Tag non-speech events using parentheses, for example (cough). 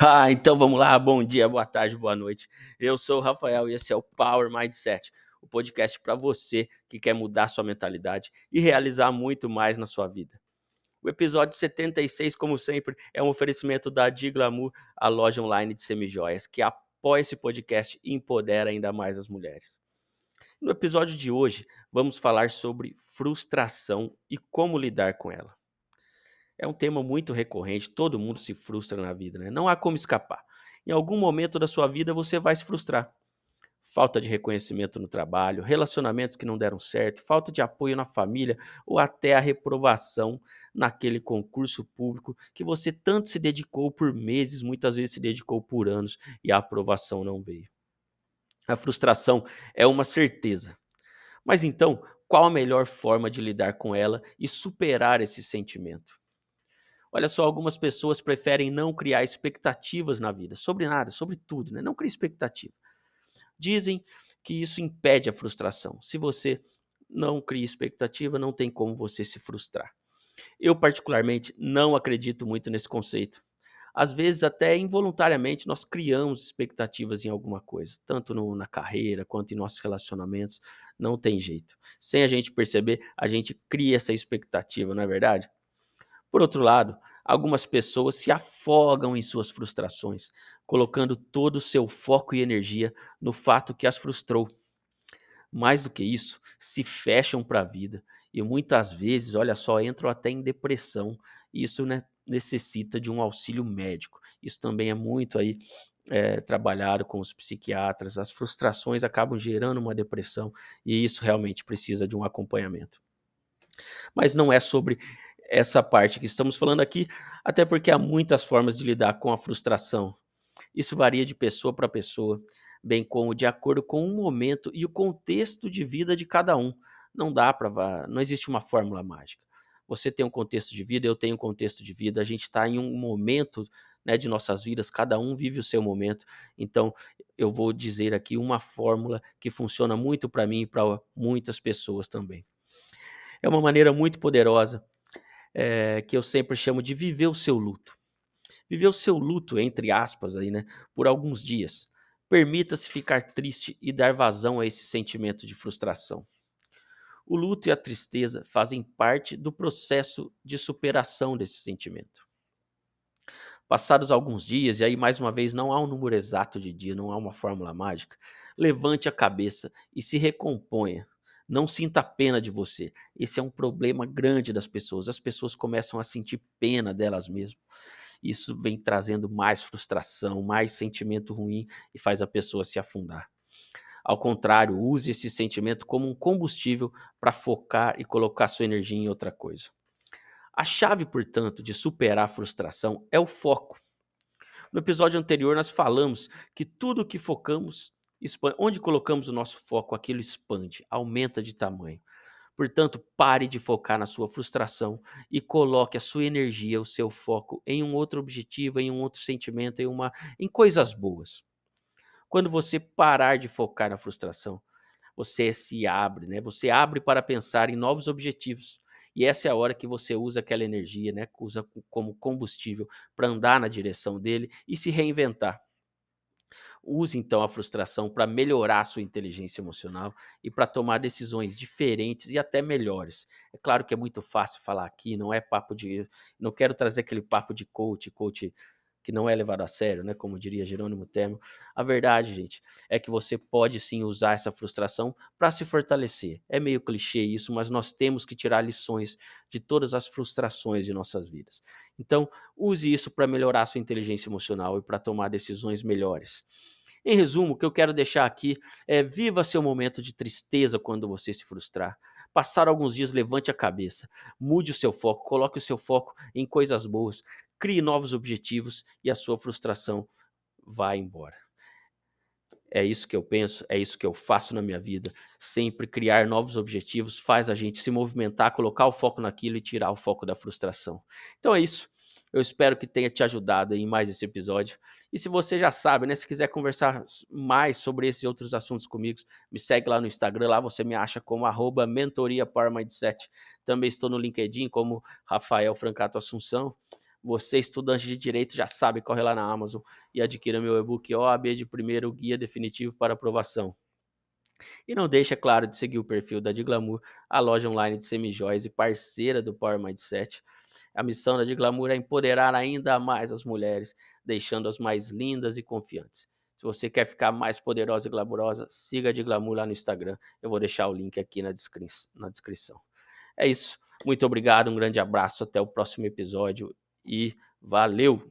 (laughs) Ah, então vamos lá. Bom dia, boa tarde, boa noite. Eu sou o Rafael e esse é o Power Mindset, o podcast para você que quer mudar sua mentalidade e realizar muito mais na sua vida. O episódio 76, como sempre, é um oferecimento da Diglamour, a loja online de semijoias, que apoia esse podcast e empodera ainda mais as mulheres. No episódio de hoje, vamos falar sobre frustração e como lidar com ela é um tema muito recorrente, todo mundo se frustra na vida, né? Não há como escapar. Em algum momento da sua vida você vai se frustrar. Falta de reconhecimento no trabalho, relacionamentos que não deram certo, falta de apoio na família ou até a reprovação naquele concurso público que você tanto se dedicou por meses, muitas vezes se dedicou por anos e a aprovação não veio. A frustração é uma certeza. Mas então, qual a melhor forma de lidar com ela e superar esse sentimento? Olha só, algumas pessoas preferem não criar expectativas na vida, sobre nada, sobre tudo, né? Não cria expectativa. Dizem que isso impede a frustração. Se você não cria expectativa, não tem como você se frustrar. Eu, particularmente, não acredito muito nesse conceito. Às vezes, até involuntariamente, nós criamos expectativas em alguma coisa, tanto no, na carreira quanto em nossos relacionamentos. Não tem jeito. Sem a gente perceber, a gente cria essa expectativa, não é verdade? Por outro lado, algumas pessoas se afogam em suas frustrações, colocando todo o seu foco e energia no fato que as frustrou. Mais do que isso, se fecham para a vida e muitas vezes, olha só, entram até em depressão. Isso né, necessita de um auxílio médico. Isso também é muito aí é, trabalhado com os psiquiatras. As frustrações acabam gerando uma depressão e isso realmente precisa de um acompanhamento. Mas não é sobre essa parte que estamos falando aqui, até porque há muitas formas de lidar com a frustração. Isso varia de pessoa para pessoa, bem como de acordo com o momento e o contexto de vida de cada um. Não dá para, não existe uma fórmula mágica. Você tem um contexto de vida, eu tenho um contexto de vida, a gente está em um momento né, de nossas vidas, cada um vive o seu momento. Então, eu vou dizer aqui uma fórmula que funciona muito para mim e para muitas pessoas também. É uma maneira muito poderosa é, que eu sempre chamo de viver o seu luto. Viver o seu luto, entre aspas, aí, né, por alguns dias. Permita-se ficar triste e dar vazão a esse sentimento de frustração. O luto e a tristeza fazem parte do processo de superação desse sentimento. Passados alguns dias, e aí mais uma vez não há um número exato de dia, não há uma fórmula mágica, levante a cabeça e se recomponha não sinta pena de você. Esse é um problema grande das pessoas. As pessoas começam a sentir pena delas mesmas. Isso vem trazendo mais frustração, mais sentimento ruim e faz a pessoa se afundar. Ao contrário, use esse sentimento como um combustível para focar e colocar sua energia em outra coisa. A chave, portanto, de superar a frustração é o foco. No episódio anterior, nós falamos que tudo que focamos expande. Onde colocamos o nosso foco, aquilo expande, aumenta de tamanho. Portanto, pare de focar na sua frustração e coloque a sua energia, o seu foco em um outro objetivo, em um outro sentimento, em uma em coisas boas. Quando você parar de focar na frustração, você se abre, né? Você abre para pensar em novos objetivos. E essa é a hora que você usa aquela energia, né? Usa como combustível para andar na direção dele e se reinventar. Use então a frustração para melhorar a sua inteligência emocional e para tomar decisões diferentes e até melhores. É claro que é muito fácil falar aqui, não é papo de. Não quero trazer aquele papo de coach, coach que não é levado a sério, né? Como diria Jerônimo Termo. A verdade, gente, é que você pode sim usar essa frustração para se fortalecer. É meio clichê isso, mas nós temos que tirar lições de todas as frustrações de nossas vidas. Então, use isso para melhorar sua inteligência emocional e para tomar decisões melhores. Em resumo, o que eu quero deixar aqui é viva seu momento de tristeza quando você se frustrar. Passar alguns dias, levante a cabeça, mude o seu foco, coloque o seu foco em coisas boas, crie novos objetivos e a sua frustração vai embora. É isso que eu penso, é isso que eu faço na minha vida. Sempre criar novos objetivos faz a gente se movimentar, colocar o foco naquilo e tirar o foco da frustração. Então é isso. Eu espero que tenha te ajudado em mais esse episódio. E se você já sabe, né, se quiser conversar mais sobre esses outros assuntos comigo, me segue lá no Instagram, lá você me acha como arroba mentoria Power Mindset. Também estou no LinkedIn como Rafael Francato Assunção. Você, estudante de direito, já sabe, corre lá na Amazon e adquira meu e-book OAB de primeiro guia definitivo para aprovação. E não deixa, claro, de seguir o perfil da Diglamour, a loja online de semijóias e parceira do Power Mindset. A missão da Diglamour é empoderar ainda mais as mulheres, deixando-as mais lindas e confiantes. Se você quer ficar mais poderosa e glamurosa, siga a Diglamour lá no Instagram. Eu vou deixar o link aqui na, descri na descrição. É isso. Muito obrigado, um grande abraço, até o próximo episódio e valeu!